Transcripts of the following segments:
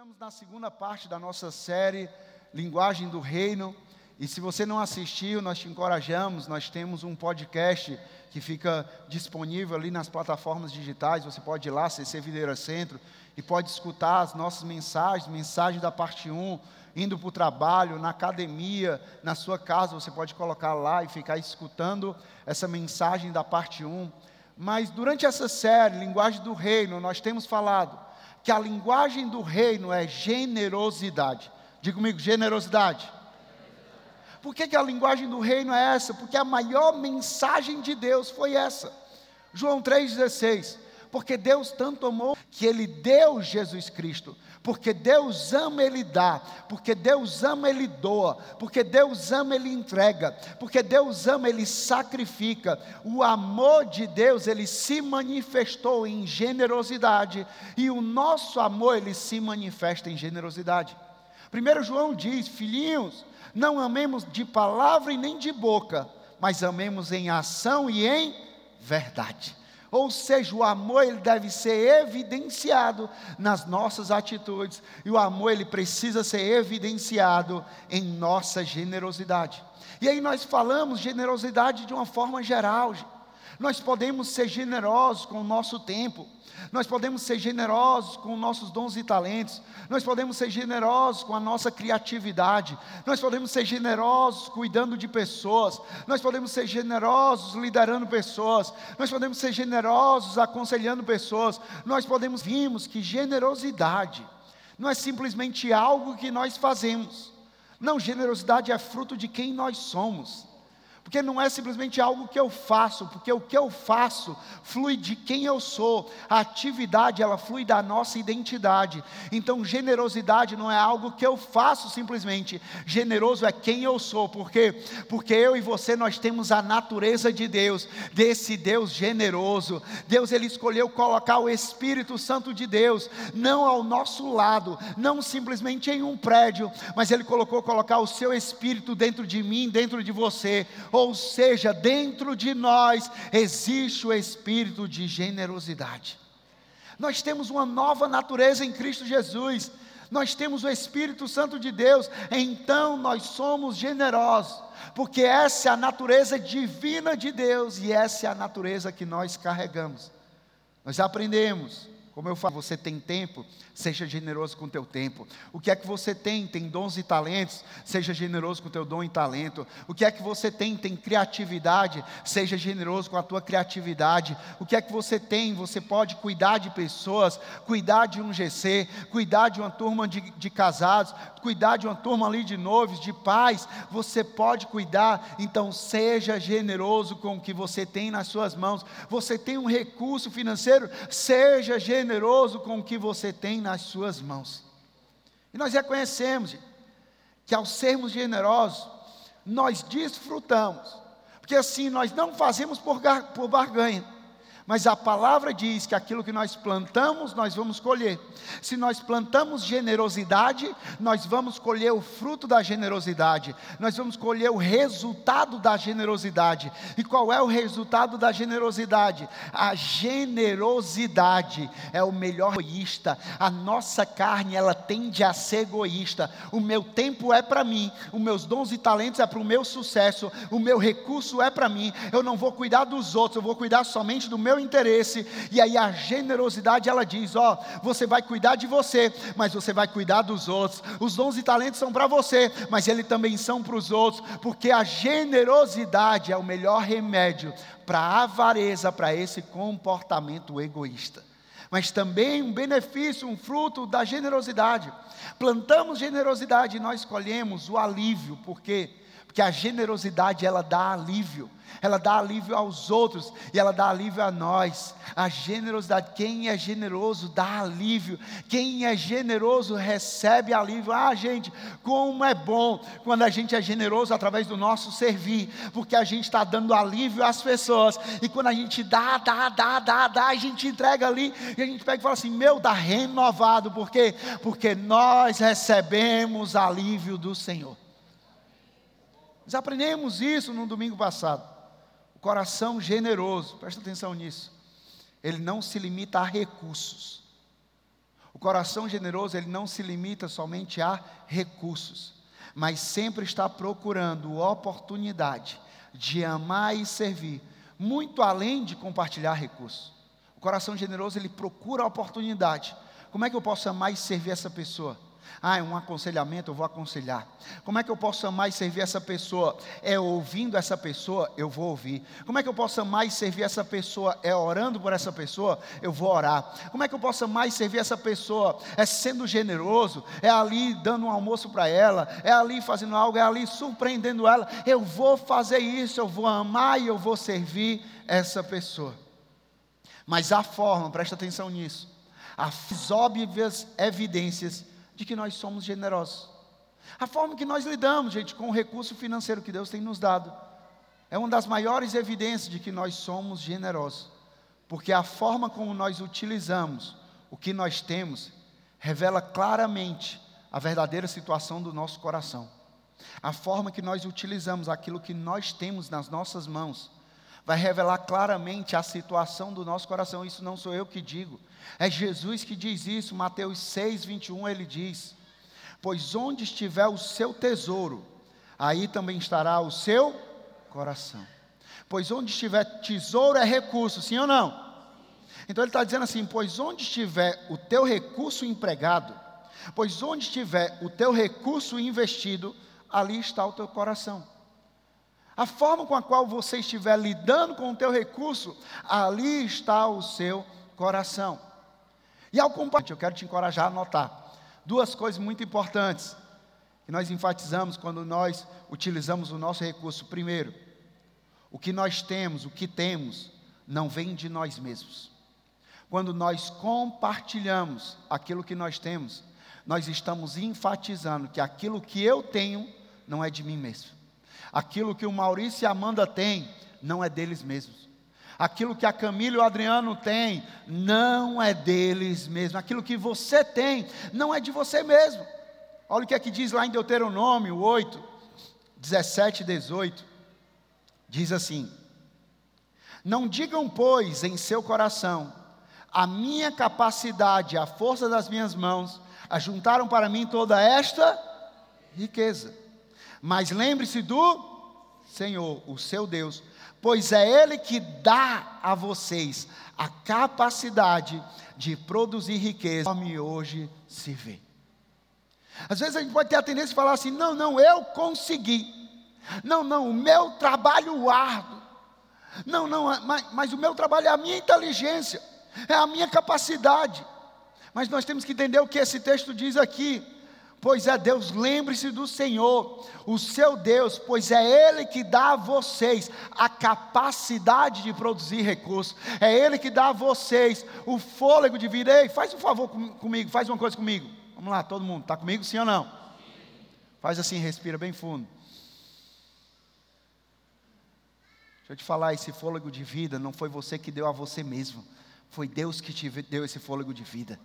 estamos na segunda parte da nossa série Linguagem do Reino. E se você não assistiu, nós te encorajamos. Nós temos um podcast que fica disponível ali nas plataformas digitais. Você pode ir lá, CC Videira Centro, e pode escutar as nossas mensagens, mensagem da parte 1, indo para o trabalho, na academia, na sua casa. Você pode colocar lá e ficar escutando essa mensagem da parte 1. Mas durante essa série, Linguagem do Reino, nós temos falado que a linguagem do reino é generosidade. Diga comigo, generosidade. Por que, que a linguagem do reino é essa? Porque a maior mensagem de Deus foi essa. João 3,16. Porque Deus tanto amou que Ele deu Jesus Cristo porque Deus ama, Ele dá. Porque Deus ama, Ele doa. Porque Deus ama, Ele entrega. Porque Deus ama, Ele sacrifica. O amor de Deus, Ele se manifestou em generosidade. E o nosso amor, Ele se manifesta em generosidade. Primeiro João diz: Filhinhos, não amemos de palavra e nem de boca, mas amemos em ação e em verdade. Ou seja, o amor ele deve ser evidenciado nas nossas atitudes, e o amor ele precisa ser evidenciado em nossa generosidade. E aí nós falamos generosidade de uma forma geral. Nós podemos ser generosos com o nosso tempo. Nós podemos ser generosos com nossos dons e talentos, nós podemos ser generosos com a nossa criatividade, nós podemos ser generosos cuidando de pessoas, nós podemos ser generosos liderando pessoas, nós podemos ser generosos aconselhando pessoas, nós podemos, vimos que generosidade não é simplesmente algo que nós fazemos, não, generosidade é fruto de quem nós somos. Porque não é simplesmente algo que eu faço, porque o que eu faço flui de quem eu sou. A atividade, ela flui da nossa identidade. Então, generosidade não é algo que eu faço simplesmente. Generoso é quem eu sou. Por quê? Porque eu e você nós temos a natureza de Deus, desse Deus generoso. Deus ele escolheu colocar o Espírito Santo de Deus não ao nosso lado, não simplesmente em um prédio, mas ele colocou colocar o seu espírito dentro de mim, dentro de você ou seja, dentro de nós existe o espírito de generosidade. Nós temos uma nova natureza em Cristo Jesus, nós temos o Espírito Santo de Deus, então nós somos generosos, porque essa é a natureza divina de Deus e essa é a natureza que nós carregamos. Nós aprendemos como eu falo, você tem tempo, seja generoso com o teu tempo. O que é que você tem? Tem dons e talentos, seja generoso com o teu dom e talento. O que é que você tem? Tem criatividade, seja generoso com a tua criatividade. O que é que você tem? Você pode cuidar de pessoas, cuidar de um GC, cuidar de uma turma de, de casados, cuidar de uma turma ali de noivos, de pais. Você pode cuidar, então seja generoso com o que você tem nas suas mãos. Você tem um recurso financeiro, seja generoso generoso com o que você tem nas suas mãos. E nós reconhecemos que ao sermos generosos, nós desfrutamos, porque assim nós não fazemos por, por barganha mas a palavra diz que aquilo que nós plantamos, nós vamos colher. Se nós plantamos generosidade, nós vamos colher o fruto da generosidade. Nós vamos colher o resultado da generosidade. E qual é o resultado da generosidade? A generosidade é o melhor egoísta. A nossa carne, ela tende a ser egoísta. O meu tempo é para mim, os meus dons e talentos é para o meu sucesso, o meu recurso é para mim. Eu não vou cuidar dos outros, eu vou cuidar somente do meu interesse. E aí a generosidade ela diz: ó, você vai cuidar de você, mas você vai cuidar dos outros. Os dons e talentos são para você, mas eles também são para os outros, porque a generosidade é o melhor remédio para a avareza, para esse comportamento egoísta. Mas também um benefício, um fruto da generosidade. Plantamos generosidade e nós colhemos o alívio, porque porque a generosidade ela dá alívio ela dá alívio aos outros e ela dá alívio a nós. A generosidade, quem é generoso dá alívio, quem é generoso recebe alívio. Ah, gente, como é bom quando a gente é generoso através do nosso servir, porque a gente está dando alívio às pessoas, e quando a gente dá, dá, dá, dá, dá, a gente entrega ali, e a gente pega e fala assim: meu, dá renovado, por quê? Porque nós recebemos alívio do Senhor. Nós aprendemos isso no domingo passado. Coração generoso, presta atenção nisso. Ele não se limita a recursos. O coração generoso, ele não se limita somente a recursos, mas sempre está procurando oportunidade de amar e servir, muito além de compartilhar recursos. O coração generoso, ele procura a oportunidade. Como é que eu posso amar e servir essa pessoa? Ah, é um aconselhamento, eu vou aconselhar. Como é que eu posso amar e servir essa pessoa? É ouvindo essa pessoa, eu vou ouvir. Como é que eu posso amar e servir essa pessoa? É orando por essa pessoa, eu vou orar. Como é que eu posso amar e servir essa pessoa? É sendo generoso, é ali dando um almoço para ela, é ali fazendo algo, é ali surpreendendo ela. Eu vou fazer isso, eu vou amar e eu vou servir essa pessoa. Mas a forma, presta atenção nisso, as óbvias evidências de que nós somos generosos. A forma que nós lidamos, gente, com o recurso financeiro que Deus tem nos dado, é uma das maiores evidências de que nós somos generosos, porque a forma como nós utilizamos o que nós temos revela claramente a verdadeira situação do nosso coração. A forma que nós utilizamos aquilo que nós temos nas nossas mãos vai revelar claramente a situação do nosso coração. Isso não sou eu que digo, é Jesus que diz isso. Mateus 6, 21, ele diz: Pois onde estiver o seu tesouro, aí também estará o seu coração. Pois onde estiver tesouro é recurso, sim ou não? Então ele está dizendo assim: Pois onde estiver o teu recurso empregado, pois onde estiver o teu recurso investido, ali está o teu coração. A forma com a qual você estiver lidando com o teu recurso, ali está o seu coração. E ao compartilhar, eu quero te encorajar a notar duas coisas muito importantes que nós enfatizamos quando nós utilizamos o nosso recurso. Primeiro, o que nós temos, o que temos, não vem de nós mesmos. Quando nós compartilhamos aquilo que nós temos, nós estamos enfatizando que aquilo que eu tenho não é de mim mesmo. Aquilo que o Maurício e a Amanda têm não é deles mesmos. Aquilo que a Camila e o Adriano têm não é deles mesmos. Aquilo que você tem não é de você mesmo. Olha o que é que diz lá em Deuteronômio 8, 17 e 18. Diz assim: Não digam, pois, em seu coração, a minha capacidade, a força das minhas mãos, ajuntaram para mim toda esta riqueza. Mas lembre-se do Senhor, o seu Deus, pois é Ele que dá a vocês a capacidade de produzir riqueza, conforme hoje se vê. Às vezes a gente pode ter a tendência de falar assim: não, não, eu consegui. Não, não, o meu trabalho árduo. Não, não, mas, mas o meu trabalho é a minha inteligência, é a minha capacidade. Mas nós temos que entender o que esse texto diz aqui. Pois é Deus, lembre-se do Senhor, o seu Deus, pois é Ele que dá a vocês a capacidade de produzir recursos, é Ele que dá a vocês o fôlego de vida. Ei, faz um favor com, comigo, faz uma coisa comigo. Vamos lá, todo mundo, está comigo sim ou não? Faz assim, respira bem fundo. Deixa eu te falar, esse fôlego de vida não foi você que deu a você mesmo, foi Deus que te deu esse fôlego de vida.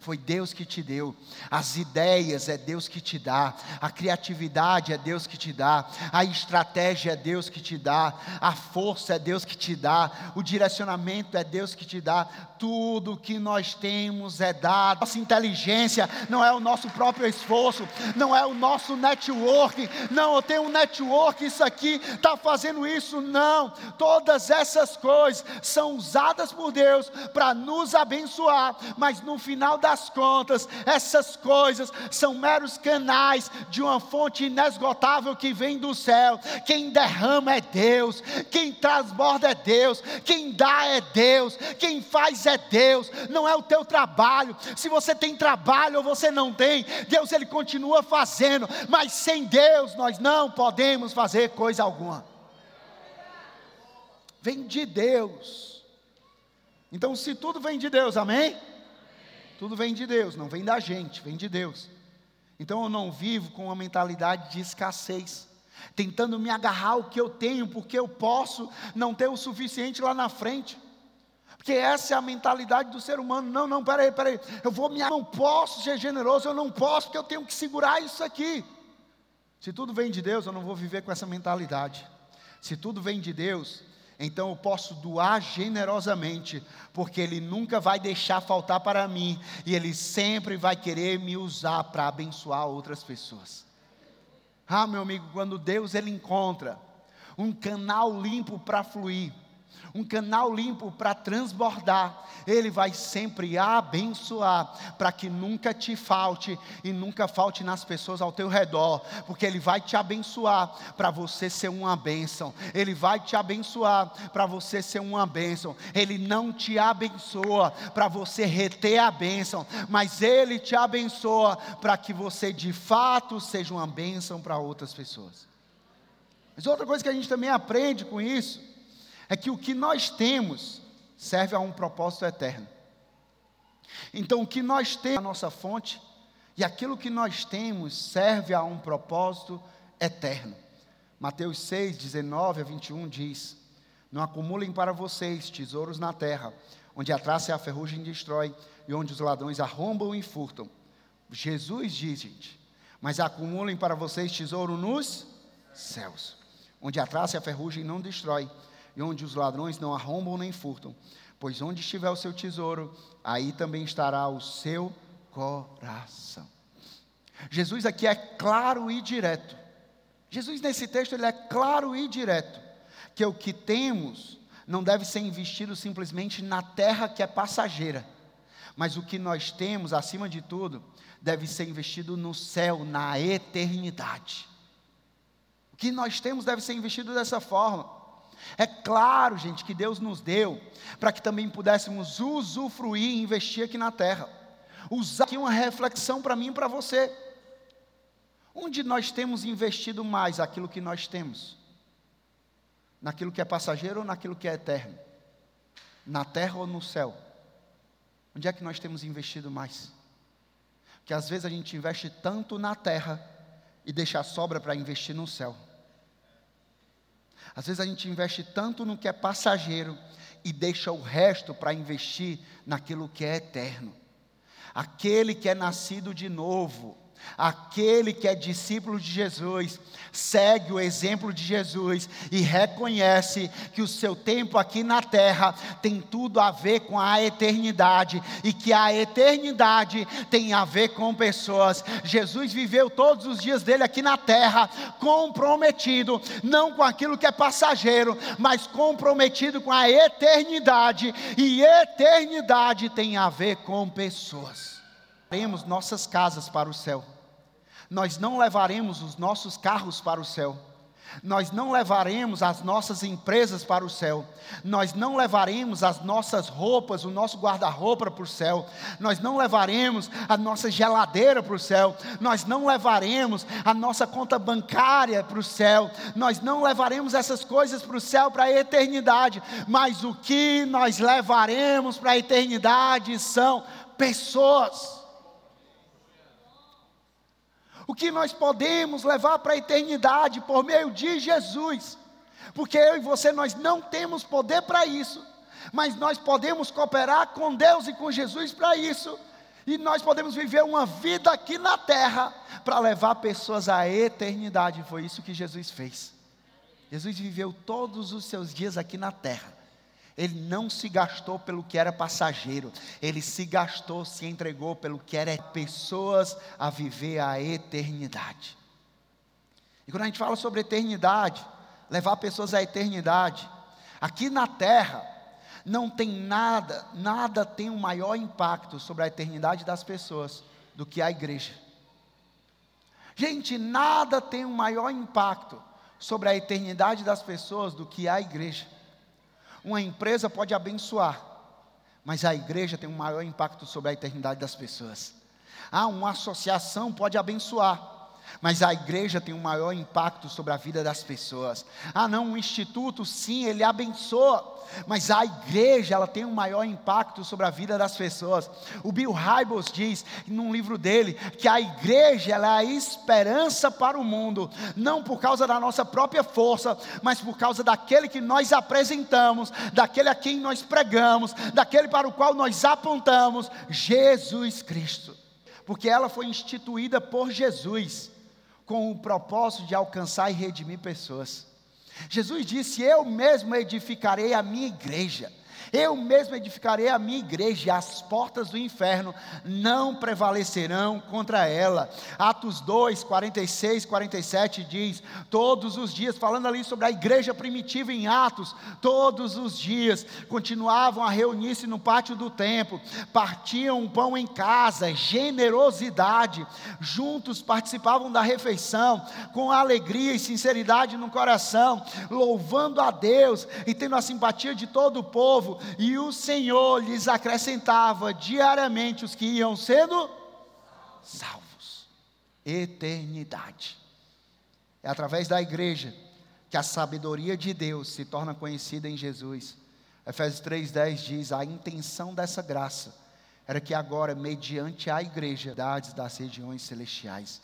Foi Deus que te deu. As ideias é Deus que te dá. A criatividade é Deus que te dá. A estratégia é Deus que te dá. A força é Deus que te dá. O direcionamento é Deus que te dá. Tudo que nós temos é dado. Nossa inteligência não é o nosso próprio esforço. Não é o nosso network. Não, eu tenho um network. Isso aqui está fazendo isso. Não. Todas essas coisas são usadas por Deus para nos abençoar. Mas no final da das contas, essas coisas são meros canais de uma fonte inesgotável que vem do céu. Quem derrama é Deus, quem transborda é Deus, quem dá é Deus, quem faz é Deus, não é o teu trabalho. Se você tem trabalho ou você não tem, Deus ele continua fazendo, mas sem Deus nós não podemos fazer coisa alguma. Vem de Deus. Então, se tudo vem de Deus, amém? Tudo vem de Deus, não vem da gente, vem de Deus. Então eu não vivo com uma mentalidade de escassez, tentando me agarrar ao que eu tenho, porque eu posso não ter o suficiente lá na frente. Porque essa é a mentalidade do ser humano. Não, não, peraí, peraí. Eu vou me. não posso ser generoso, eu não posso, porque eu tenho que segurar isso aqui. Se tudo vem de Deus, eu não vou viver com essa mentalidade. Se tudo vem de Deus, então eu posso doar generosamente, porque Ele nunca vai deixar faltar para mim, e Ele sempre vai querer me usar para abençoar outras pessoas. Ah, meu amigo, quando Deus Ele encontra um canal limpo para fluir, um canal limpo para transbordar. Ele vai sempre abençoar, para que nunca te falte e nunca falte nas pessoas ao teu redor, porque Ele vai te abençoar para você ser uma bênção. Ele vai te abençoar para você ser uma bênção. Ele não te abençoa para você reter a bênção, mas Ele te abençoa para que você de fato seja uma bênção para outras pessoas. Mas outra coisa que a gente também aprende com isso é que o que nós temos serve a um propósito eterno. Então, o que nós temos, a nossa fonte, e aquilo que nós temos serve a um propósito eterno. Mateus 6, 19 a 21 diz: Não acumulem para vocês tesouros na terra, onde a traça e a ferrugem destrói, e onde os ladrões arrombam e furtam. Jesus diz, gente, mas acumulem para vocês tesouro nos céus, onde a traça e a ferrugem não destrói, e onde os ladrões não arrombam nem furtam. Pois onde estiver o seu tesouro, aí também estará o seu coração. Jesus aqui é claro e direto. Jesus nesse texto ele é claro e direto que o que temos não deve ser investido simplesmente na terra que é passageira, mas o que nós temos, acima de tudo, deve ser investido no céu, na eternidade. O que nós temos deve ser investido dessa forma. É claro, gente, que Deus nos deu para que também pudéssemos usufruir e investir aqui na terra. Usar aqui uma reflexão para mim e para você. Onde nós temos investido mais aquilo que nós temos? Naquilo que é passageiro ou naquilo que é eterno? Na terra ou no céu? Onde é que nós temos investido mais? Porque às vezes a gente investe tanto na terra e deixa a sobra para investir no céu. Às vezes a gente investe tanto no que é passageiro e deixa o resto para investir naquilo que é eterno. Aquele que é nascido de novo, Aquele que é discípulo de Jesus, segue o exemplo de Jesus e reconhece que o seu tempo aqui na terra tem tudo a ver com a eternidade e que a eternidade tem a ver com pessoas. Jesus viveu todos os dias dele aqui na terra comprometido, não com aquilo que é passageiro, mas comprometido com a eternidade, e eternidade tem a ver com pessoas levaremos nossas casas para o céu, nós não levaremos os nossos carros para o céu, nós não levaremos as nossas empresas para o céu, nós não levaremos as nossas roupas, o nosso guarda-roupa para o céu, nós não levaremos a nossa geladeira para o céu, nós não levaremos a nossa conta bancária para o céu, nós não levaremos essas coisas para o céu, para a eternidade, mas o que nós levaremos para a eternidade são pessoas o que nós podemos levar para a eternidade por meio de Jesus. Porque eu e você nós não temos poder para isso, mas nós podemos cooperar com Deus e com Jesus para isso. E nós podemos viver uma vida aqui na terra para levar pessoas à eternidade. Foi isso que Jesus fez. Jesus viveu todos os seus dias aqui na terra ele não se gastou pelo que era passageiro, ele se gastou, se entregou pelo que era pessoas a viver a eternidade. E quando a gente fala sobre eternidade, levar pessoas à eternidade, aqui na terra, não tem nada, nada tem um maior impacto sobre a eternidade das pessoas do que a igreja. Gente, nada tem um maior impacto sobre a eternidade das pessoas do que a igreja. Uma empresa pode abençoar, mas a igreja tem um maior impacto sobre a eternidade das pessoas. Ah, uma associação pode abençoar, mas a igreja tem um maior impacto sobre a vida das pessoas. Ah, não, um instituto, sim, ele abençoa, mas a igreja, ela tem um maior impacto sobre a vida das pessoas. O Bill Hybels diz, num livro dele, que a igreja é a esperança para o mundo, não por causa da nossa própria força, mas por causa daquele que nós apresentamos, daquele a quem nós pregamos, daquele para o qual nós apontamos, Jesus Cristo. Porque ela foi instituída por Jesus com o propósito de alcançar e redimir pessoas. Jesus disse: Eu mesmo edificarei a minha igreja. Eu mesmo edificarei a minha igreja, e as portas do inferno não prevalecerão contra ela. Atos 2, 46, 47 diz: todos os dias, falando ali sobre a igreja primitiva em Atos, todos os dias continuavam a reunir-se no pátio do templo, partiam um pão em casa, generosidade, juntos participavam da refeição, com alegria e sinceridade no coração, louvando a Deus e tendo a simpatia de todo o povo e o Senhor lhes acrescentava diariamente os que iam sendo salvos. Eternidade. É através da igreja que a sabedoria de Deus se torna conhecida em Jesus. Efésios 3,10 diz: a intenção dessa graça era que agora, mediante a igreja, das regiões celestiais,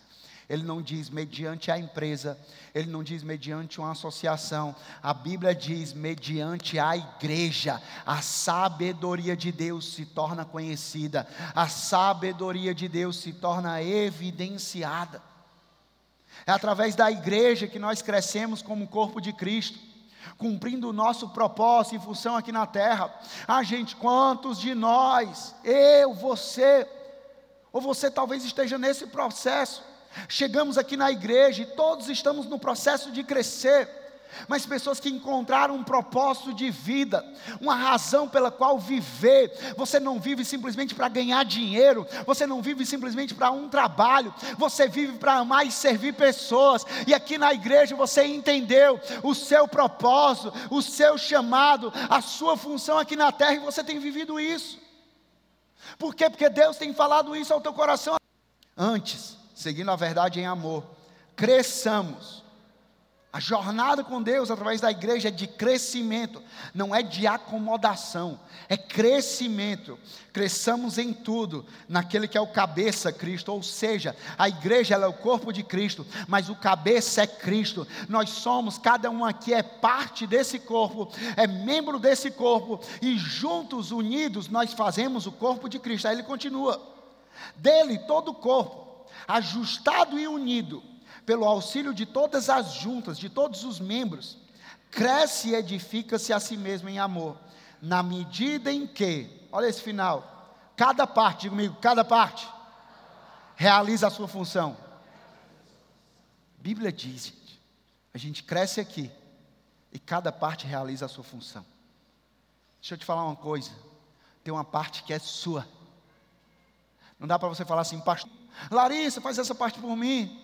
ele não diz mediante a empresa, ele não diz mediante uma associação. A Bíblia diz mediante a igreja. A sabedoria de Deus se torna conhecida, a sabedoria de Deus se torna evidenciada. É através da igreja que nós crescemos como corpo de Cristo, cumprindo o nosso propósito e função aqui na terra. Ah, gente, quantos de nós, eu, você, ou você talvez esteja nesse processo, Chegamos aqui na igreja e todos estamos no processo de crescer, mas pessoas que encontraram um propósito de vida, uma razão pela qual viver. Você não vive simplesmente para ganhar dinheiro, você não vive simplesmente para um trabalho, você vive para amar e servir pessoas. E aqui na igreja você entendeu o seu propósito, o seu chamado, a sua função aqui na terra e você tem vivido isso. Por quê? Porque Deus tem falado isso ao teu coração antes seguindo a verdade em amor, cresçamos. A jornada com Deus através da igreja é de crescimento, não é de acomodação, é crescimento. Cresçamos em tudo, naquele que é o cabeça, Cristo, ou seja, a igreja é o corpo de Cristo, mas o cabeça é Cristo. Nós somos, cada um aqui é parte desse corpo, é membro desse corpo, e juntos, unidos, nós fazemos o corpo de Cristo. Aí ele continua: dele todo o corpo ajustado e unido, pelo auxílio de todas as juntas, de todos os membros, cresce e edifica-se a si mesmo em amor, na medida em que, olha esse final, cada parte, diga comigo, cada parte, realiza a sua função. Bíblia diz, gente, a gente cresce aqui e cada parte realiza a sua função. Deixa eu te falar uma coisa, tem uma parte que é sua. Não dá para você falar assim, pastor Larissa, faz essa parte por mim.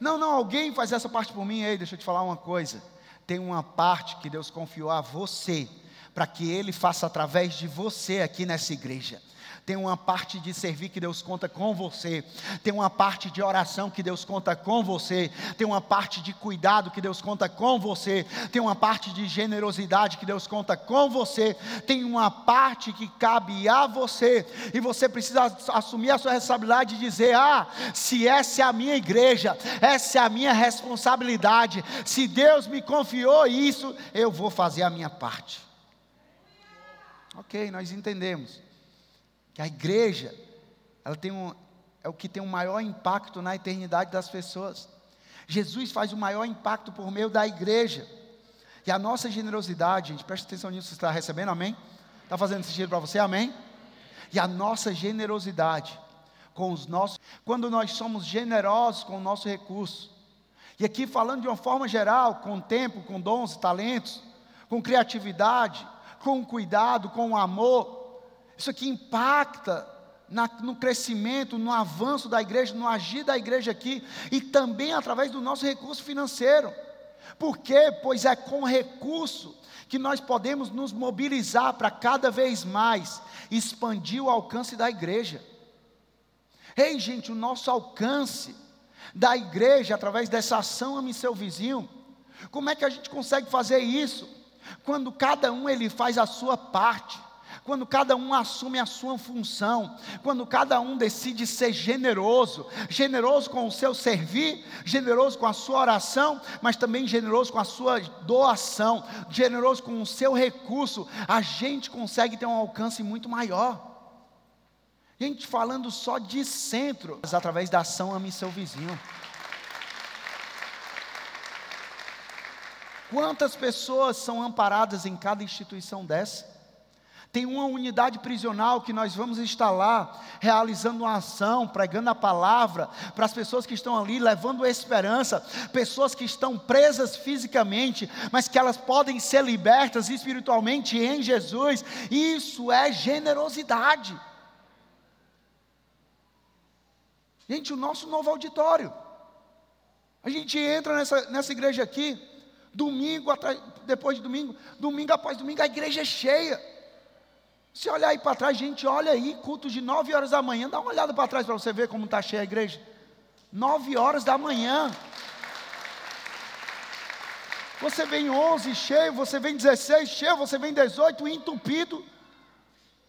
Não, não, alguém faz essa parte por mim. Ei, deixa eu te falar uma coisa. Tem uma parte que Deus confiou a você, para que Ele faça através de você aqui nessa igreja tem uma parte de servir que Deus conta com você, tem uma parte de oração que Deus conta com você, tem uma parte de cuidado que Deus conta com você, tem uma parte de generosidade que Deus conta com você, tem uma parte que cabe a você, e você precisa assumir a sua responsabilidade e dizer: Ah, se essa é a minha igreja, essa é a minha responsabilidade, se Deus me confiou isso, eu vou fazer a minha parte. Ok, nós entendemos que a igreja, ela tem um, é o que tem o um maior impacto na eternidade das pessoas. Jesus faz o maior impacto por meio da igreja. E a nossa generosidade, gente, presta atenção nisso, você está recebendo, amém? Está fazendo sentido para você, amém? E a nossa generosidade com os nossos, quando nós somos generosos com o nosso recurso, e aqui falando de uma forma geral, com tempo, com dons talentos, com criatividade, com cuidado, com amor, isso aqui impacta na, no crescimento, no avanço da igreja, no agir da igreja aqui e também através do nosso recurso financeiro. Por quê? Pois é com recurso que nós podemos nos mobilizar para cada vez mais expandir o alcance da igreja. Ei, gente, o nosso alcance da igreja através dessa ação ame seu vizinho. Como é que a gente consegue fazer isso? Quando cada um ele faz a sua parte quando cada um assume a sua função, quando cada um decide ser generoso, generoso com o seu servir, generoso com a sua oração, mas também generoso com a sua doação, generoso com o seu recurso, a gente consegue ter um alcance muito maior. Gente, falando só de centro, através da ação ame seu vizinho. Quantas pessoas são amparadas em cada instituição dessa? Tem uma unidade prisional que nós vamos instalar, realizando uma ação, pregando a palavra para as pessoas que estão ali, levando esperança, pessoas que estão presas fisicamente, mas que elas podem ser libertas espiritualmente em Jesus. Isso é generosidade. Gente, o nosso novo auditório. A gente entra nessa, nessa igreja aqui, domingo, depois de domingo, domingo após domingo, a igreja é cheia. Se olhar aí para trás, gente, olha aí, culto de 9 horas da manhã, dá uma olhada para trás para você ver como está cheia a igreja. 9 horas da manhã. Você vem 11 cheio, você vem 16 cheio, você vem 18 entupido.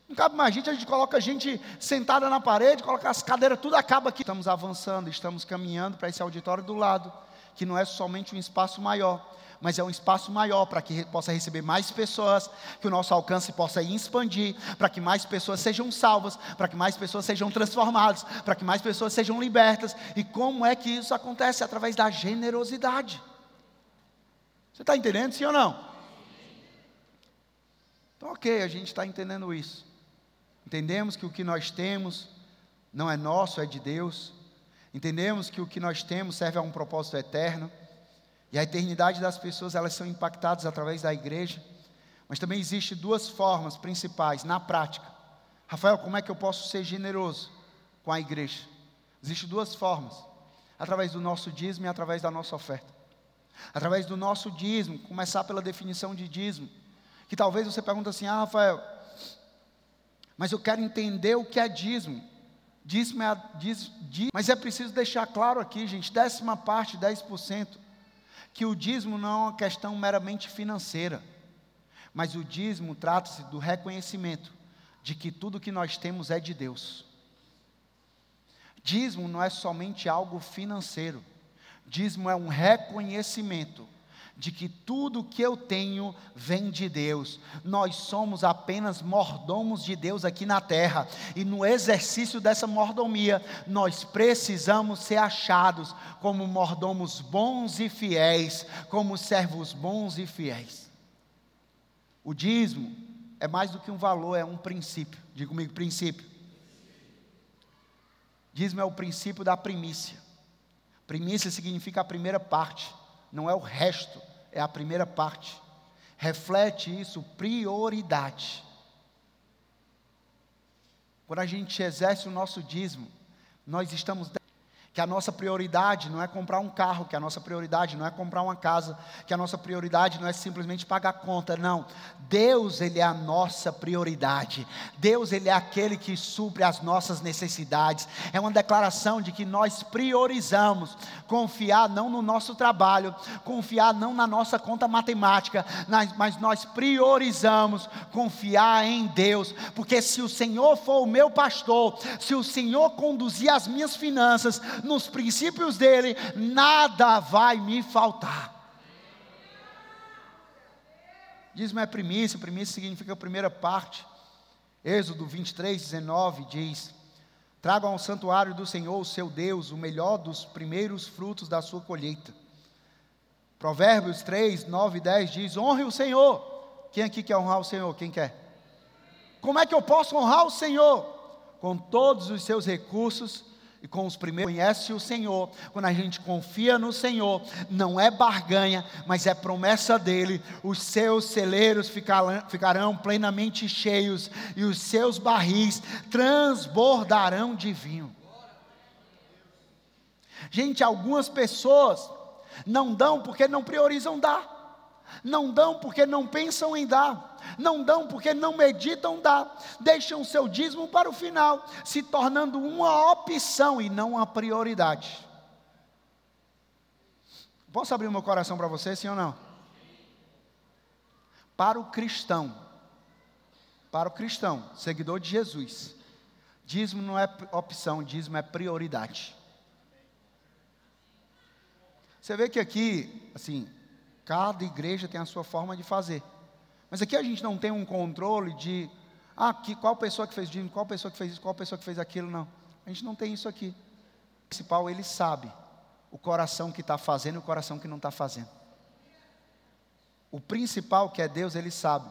Não cabe mais gente, a gente coloca a gente sentada na parede, coloca as cadeiras, tudo acaba aqui. Estamos avançando, estamos caminhando para esse auditório do lado, que não é somente um espaço maior, mas é um espaço maior para que possa receber mais pessoas, que o nosso alcance possa expandir, para que mais pessoas sejam salvas, para que mais pessoas sejam transformadas, para que mais pessoas sejam libertas. E como é que isso acontece? Através da generosidade. Você está entendendo, sim ou não? Então, ok, a gente está entendendo isso. Entendemos que o que nós temos não é nosso, é de Deus. Entendemos que o que nós temos serve a um propósito eterno. E a eternidade das pessoas, elas são impactadas através da igreja. Mas também existe duas formas principais na prática. Rafael, como é que eu posso ser generoso com a igreja? Existem duas formas: através do nosso dízimo e através da nossa oferta. Através do nosso dízimo, começar pela definição de dízimo. Que talvez você pergunte assim: "Ah, Rafael, mas eu quero entender o que é dízimo". Dízimo é diz, diz, mas é preciso deixar claro aqui, gente, décima parte, 10% que o dízimo não é uma questão meramente financeira, mas o dízimo trata-se do reconhecimento de que tudo que nós temos é de Deus. Dízimo não é somente algo financeiro, dízimo é um reconhecimento de que tudo que eu tenho vem de Deus. Nós somos apenas mordomos de Deus aqui na terra, e no exercício dessa mordomia, nós precisamos ser achados como mordomos bons e fiéis, como servos bons e fiéis. O dízimo é mais do que um valor, é um princípio. Diga comigo, princípio. Dízimo é o princípio da primícia. Primícia significa a primeira parte, não é o resto é a primeira parte. Reflete isso, prioridade. Quando a gente exerce o nosso dízimo, nós estamos que a nossa prioridade não é comprar um carro, que a nossa prioridade não é comprar uma casa, que a nossa prioridade não é simplesmente pagar conta, não. Deus, ele é a nossa prioridade. Deus, ele é aquele que supre as nossas necessidades. É uma declaração de que nós priorizamos confiar não no nosso trabalho, confiar não na nossa conta matemática, mas nós priorizamos confiar em Deus, porque se o Senhor for o meu pastor, se o Senhor conduzir as minhas finanças, nos princípios dele, nada vai me faltar. Dízimo é primícia, primícia significa a primeira parte. Êxodo 23, 19 diz: Tragam ao santuário do Senhor, o seu Deus, o melhor dos primeiros frutos da sua colheita. Provérbios 3, 9 e 10 diz: Honre o Senhor. Quem aqui quer honrar o Senhor? Quem quer? Como é que eu posso honrar o Senhor? Com todos os seus recursos e com os primeiros conhece o Senhor, quando a gente confia no Senhor, não é barganha, mas é promessa dele, os seus celeiros ficarão, ficarão plenamente cheios e os seus barris transbordarão de vinho. Gente, algumas pessoas não dão porque não priorizam dar. Não dão porque não pensam em dar, não dão porque não meditam dar, deixam seu dízimo para o final, se tornando uma opção e não uma prioridade. Posso abrir meu coração para você, sim ou não? Para o cristão, para o cristão, seguidor de Jesus, dízimo não é opção, dízimo é prioridade. Você vê que aqui, assim, Cada igreja tem a sua forma de fazer. Mas aqui a gente não tem um controle de ah, que, qual pessoa que fez dízimo, qual pessoa que fez isso, qual pessoa que fez aquilo, não. A gente não tem isso aqui. O principal, ele sabe o coração que está fazendo e o coração que não está fazendo. O principal, que é Deus, ele sabe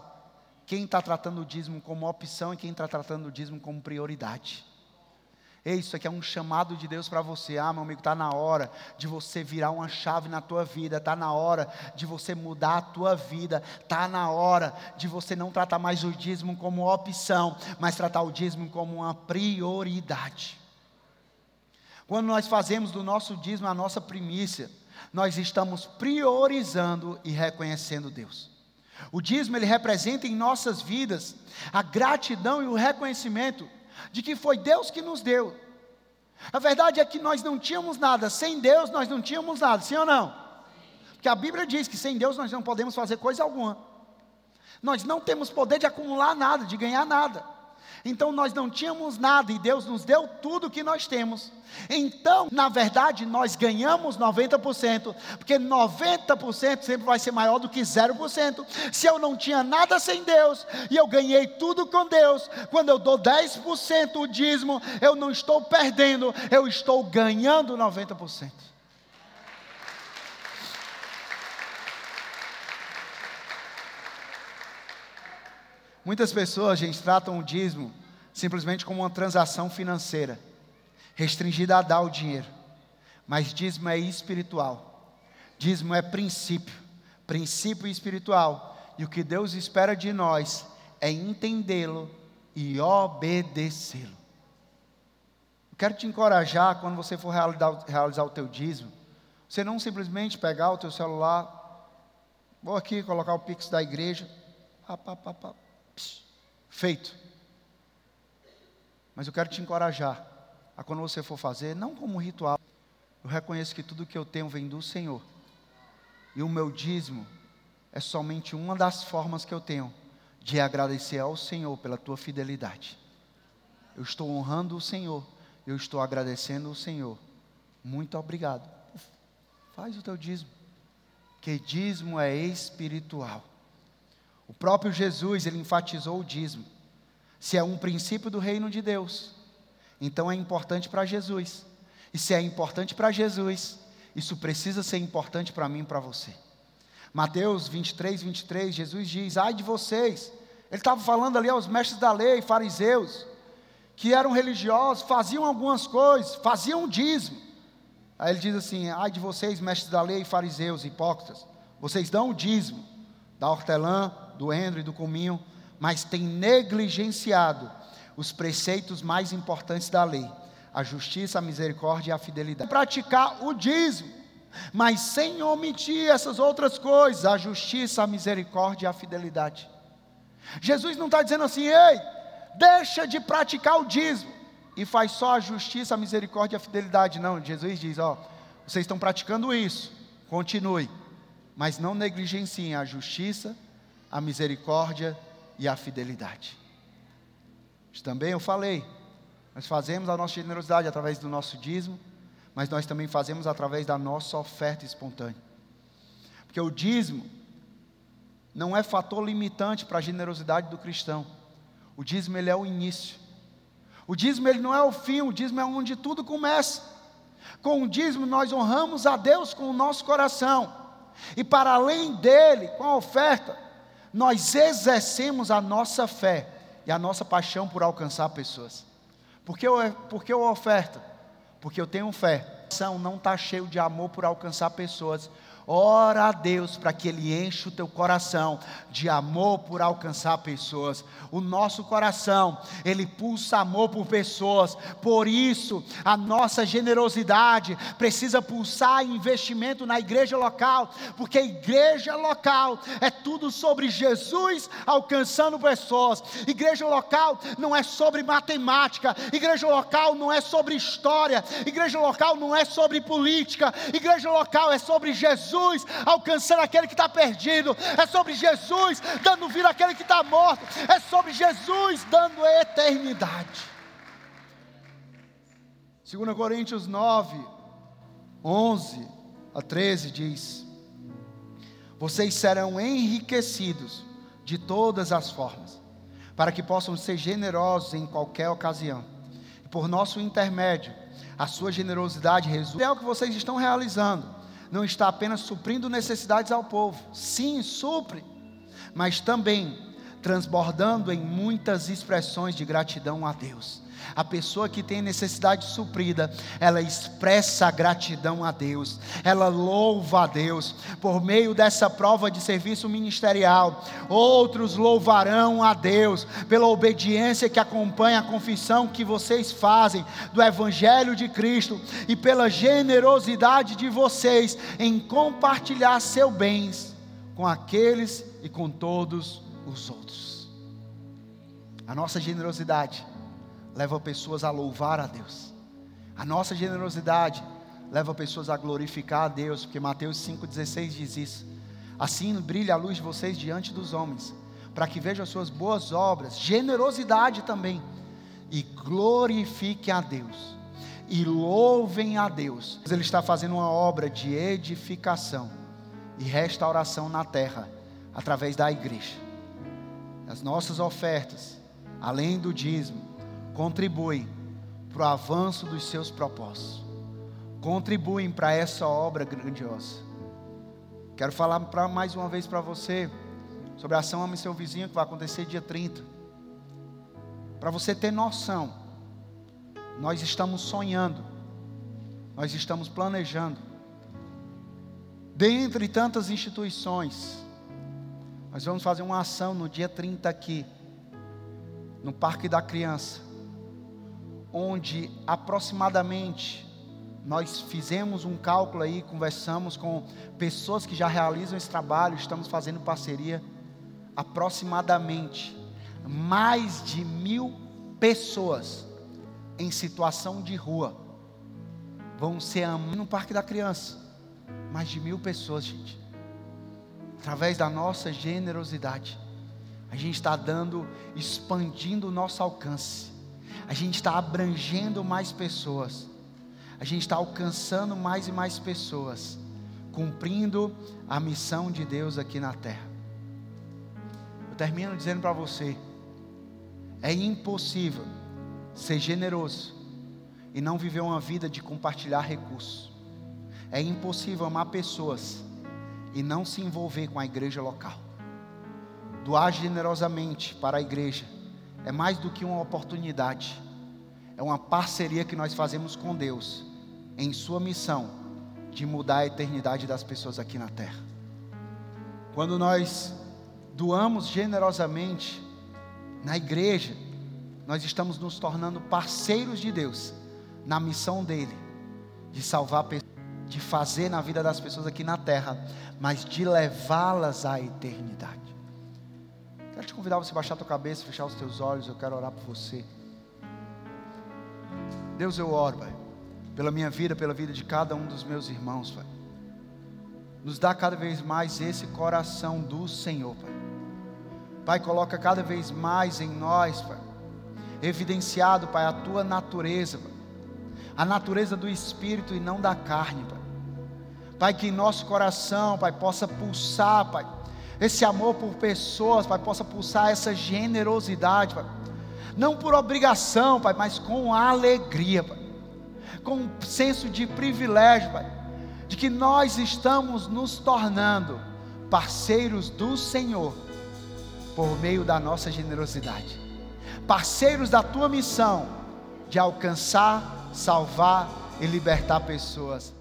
quem está tratando o dízimo como opção e quem está tratando o dízimo como prioridade. Isso aqui é um chamado de Deus para você. Ah, meu amigo, está na hora de você virar uma chave na tua vida. Está na hora de você mudar a tua vida. Está na hora de você não tratar mais o dízimo como opção, mas tratar o dízimo como uma prioridade. Quando nós fazemos do nosso dízimo a nossa primícia, nós estamos priorizando e reconhecendo Deus. O dízimo ele representa em nossas vidas a gratidão e o reconhecimento de que foi Deus que nos deu. A verdade é que nós não tínhamos nada, sem Deus nós não tínhamos nada, sim ou não? Porque a Bíblia diz que sem Deus nós não podemos fazer coisa alguma. Nós não temos poder de acumular nada, de ganhar nada. Então nós não tínhamos nada e Deus nos deu tudo que nós temos. Então, na verdade, nós ganhamos 90%, porque 90% sempre vai ser maior do que 0%. Se eu não tinha nada sem Deus e eu ganhei tudo com Deus, quando eu dou 10% o dízimo, eu não estou perdendo, eu estou ganhando 90%. Muitas pessoas, gente, tratam o dízimo simplesmente como uma transação financeira, restringida a dar o dinheiro. Mas dízimo é espiritual. Dízimo é princípio, princípio espiritual. E o que Deus espera de nós é entendê-lo e obedecê-lo. Quero te encorajar quando você for realizar, realizar o teu dízimo, você não simplesmente pegar o teu celular, vou aqui colocar o pix da igreja, pá, pá, pá, pá, feito. Mas eu quero te encorajar a quando você for fazer, não como ritual, eu reconheço que tudo que eu tenho vem do Senhor. E o meu dízimo é somente uma das formas que eu tenho de agradecer ao Senhor pela tua fidelidade. Eu estou honrando o Senhor, eu estou agradecendo o Senhor. Muito obrigado. Faz o teu dízimo. Que dízimo é espiritual. O próprio Jesus, ele enfatizou o dízimo. Se é um princípio do reino de Deus, então é importante para Jesus. E se é importante para Jesus, isso precisa ser importante para mim e para você. Mateus 23, 23, Jesus diz: Ai de vocês. Ele estava falando ali aos mestres da lei, fariseus, que eram religiosos, faziam algumas coisas, faziam dízimo. Aí ele diz assim: Ai de vocês, mestres da lei, fariseus, hipócritas, vocês dão o dízimo da hortelã, do e do cominho, mas tem negligenciado os preceitos mais importantes da lei: a justiça, a misericórdia e a fidelidade. Praticar o dízimo, mas sem omitir essas outras coisas: a justiça, a misericórdia e a fidelidade. Jesus não está dizendo assim, ei, deixa de praticar o dízimo e faz só a justiça, a misericórdia e a fidelidade. Não, Jesus diz: ó, vocês estão praticando isso, continue, mas não negligenciem a justiça, a misericórdia e a fidelidade. Isso também eu falei. Nós fazemos a nossa generosidade através do nosso dízimo, mas nós também fazemos através da nossa oferta espontânea. Porque o dízimo não é fator limitante para a generosidade do cristão. O dízimo ele é o início. O dízimo ele não é o fim, o dízimo é onde tudo começa. Com o dízimo nós honramos a Deus com o nosso coração. E para além dele, com a oferta, nós exercemos a nossa fé e a nossa paixão por alcançar pessoas. Por que eu, por que eu oferto? Porque eu tenho fé. Não está cheio de amor por alcançar pessoas, Ora a Deus para que Ele enche o teu coração de amor por alcançar pessoas. O nosso coração, ele pulsa amor por pessoas. Por isso, a nossa generosidade precisa pulsar investimento na igreja local, porque a igreja local é tudo sobre Jesus alcançando pessoas. Igreja local não é sobre matemática, igreja local não é sobre história, igreja local não é sobre política, igreja local é sobre Jesus Jesus alcançando aquele que está perdido, é sobre Jesus dando vida àquele que está morto, é sobre Jesus dando eternidade. 2 Coríntios 9, 11 a 13 diz: Vocês serão enriquecidos de todas as formas, para que possam ser generosos em qualquer ocasião. E por nosso intermédio, a sua generosidade resulta é o que vocês estão realizando não está apenas suprindo necessidades ao povo, sim, supre, mas também transbordando em muitas expressões de gratidão a Deus. A pessoa que tem necessidade suprida, ela expressa gratidão a Deus, ela louva a Deus. Por meio dessa prova de serviço ministerial, outros louvarão a Deus pela obediência que acompanha a confissão que vocês fazem do Evangelho de Cristo e pela generosidade de vocês em compartilhar seus bens com aqueles e com todos os outros. A nossa generosidade leva pessoas a louvar a Deus. A nossa generosidade leva pessoas a glorificar a Deus, porque Mateus 5,16 diz isso. Assim brilha a luz de vocês diante dos homens, para que vejam as suas boas obras, generosidade também, e glorifiquem a Deus, e louvem a Deus. Ele está fazendo uma obra de edificação e restauração na terra, através da igreja. As nossas ofertas, além do dízimo, contribuem para o avanço dos seus propósitos, contribuem para essa obra grandiosa. Quero falar pra, mais uma vez para você sobre a ação Ame Seu Vizinho que vai acontecer dia 30. Para você ter noção, nós estamos sonhando, nós estamos planejando. Dentre tantas instituições, nós vamos fazer uma ação no dia 30 aqui, no Parque da Criança onde aproximadamente nós fizemos um cálculo aí, conversamos com pessoas que já realizam esse trabalho, estamos fazendo parceria, aproximadamente mais de mil pessoas em situação de rua vão ser no Parque da Criança. Mais de mil pessoas, gente. Através da nossa generosidade, a gente está dando, expandindo o nosso alcance a gente está abrangendo mais pessoas, a gente está alcançando mais e mais pessoas, cumprindo a missão de Deus aqui na terra. Eu termino dizendo para você: é impossível ser generoso e não viver uma vida de compartilhar recursos. É impossível amar pessoas e não se envolver com a igreja local. Doar generosamente para a igreja é mais do que uma oportunidade, é uma parceria que nós fazemos com Deus, em Sua missão de mudar a eternidade das pessoas aqui na terra. Quando nós doamos generosamente na igreja, nós estamos nos tornando parceiros de Deus na missão dele, de salvar pessoas, de fazer na vida das pessoas aqui na terra, mas de levá-las à eternidade. Quero te convidar a você baixar a tua cabeça, fechar os teus olhos. Eu quero orar por você. Deus, eu oro, Pai, pela minha vida, pela vida de cada um dos meus irmãos, Pai. Nos dá cada vez mais esse coração do Senhor, Pai. Pai, coloca cada vez mais em nós, Pai, evidenciado, Pai, a tua natureza, Pai. A natureza do Espírito e não da carne, Pai. Pai, que em nosso coração, Pai, possa pulsar, Pai, esse amor por pessoas, Pai, possa pulsar essa generosidade, Pai. Não por obrigação, Pai, mas com alegria, Pai. Com um senso de privilégio, Pai. De que nós estamos nos tornando parceiros do Senhor por meio da nossa generosidade. Parceiros da tua missão de alcançar, salvar e libertar pessoas.